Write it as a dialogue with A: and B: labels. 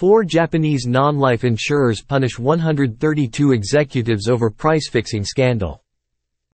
A: Four Japanese non-life insurers punish 132 executives over price-fixing scandal.